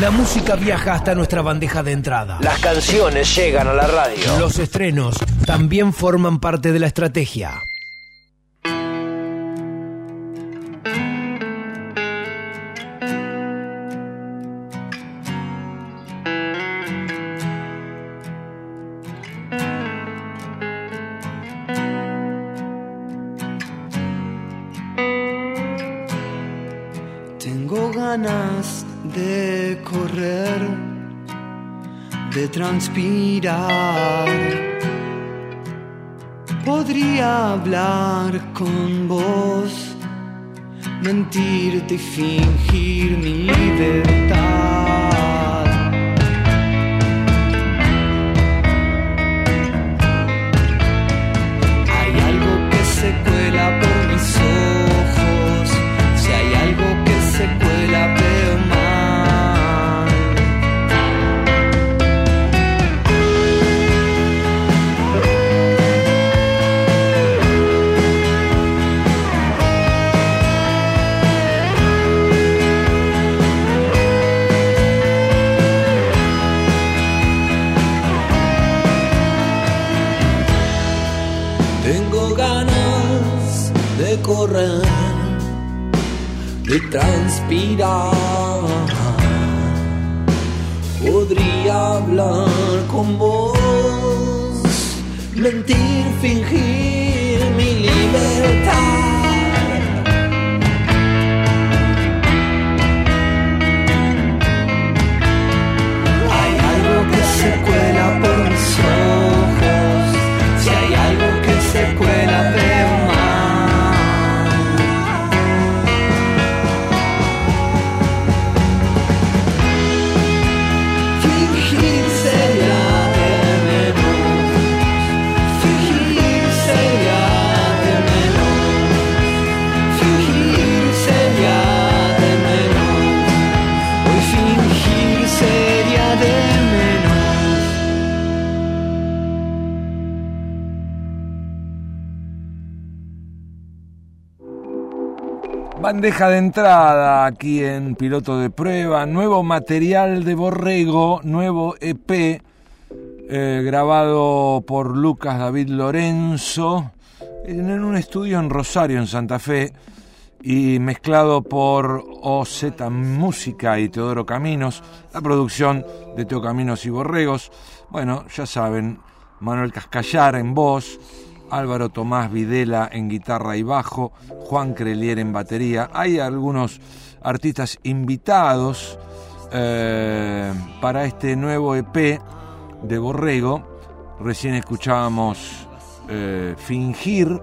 La música viaja hasta nuestra bandeja de entrada. Las canciones llegan a la radio. Los estrenos también forman parte de la estrategia. Tengo ganas de correr, de transpirar. Podría hablar con vos, mentirte y fingir mi libertad. De correr, de transpirar. Podría hablar con vos, mentir, fingir mi libertad. Bandeja de entrada aquí en Piloto de Prueba, nuevo material de Borrego, nuevo EP eh, grabado por Lucas David Lorenzo en un estudio en Rosario, en Santa Fe, y mezclado por OZ Música y Teodoro Caminos, la producción de Teo Caminos y Borregos. Bueno, ya saben, Manuel Cascallar en voz, Álvaro Tomás Videla en guitarra y bajo, Juan Crelier en batería. Hay algunos artistas invitados eh, para este nuevo EP de Borrego. Recién escuchábamos eh, Fingir,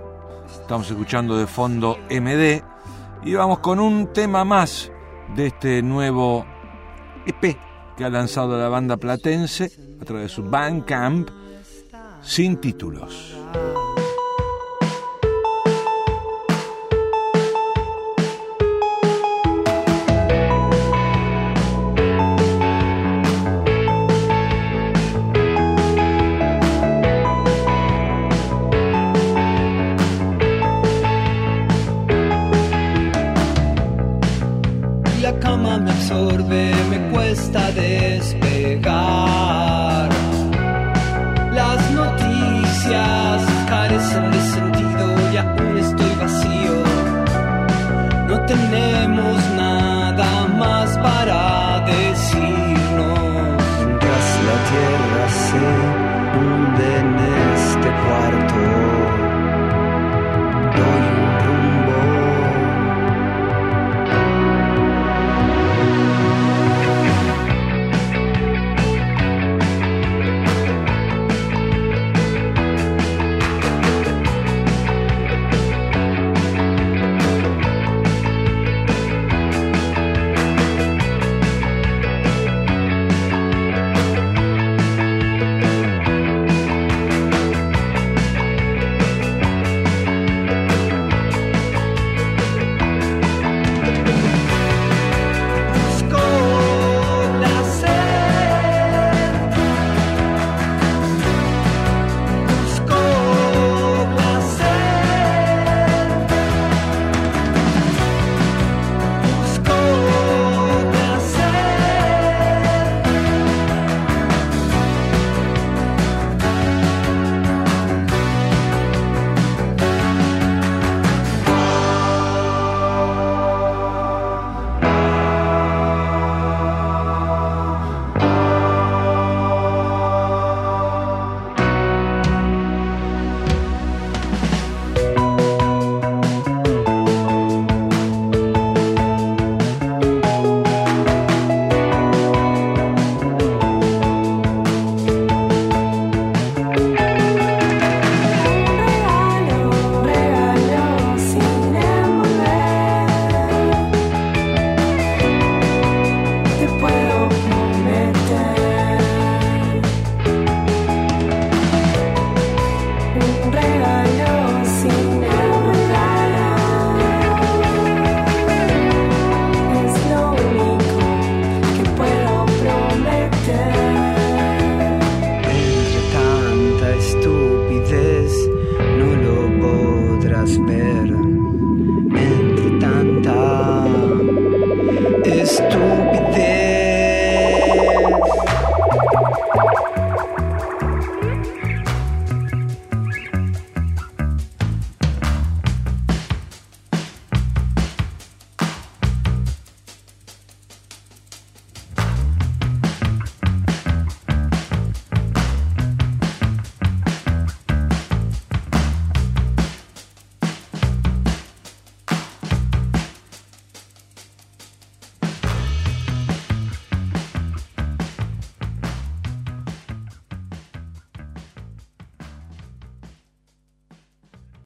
estamos escuchando de fondo MD y vamos con un tema más de este nuevo EP que ha lanzado la banda platense a través de su Bandcamp sin títulos. sentido y aún estoy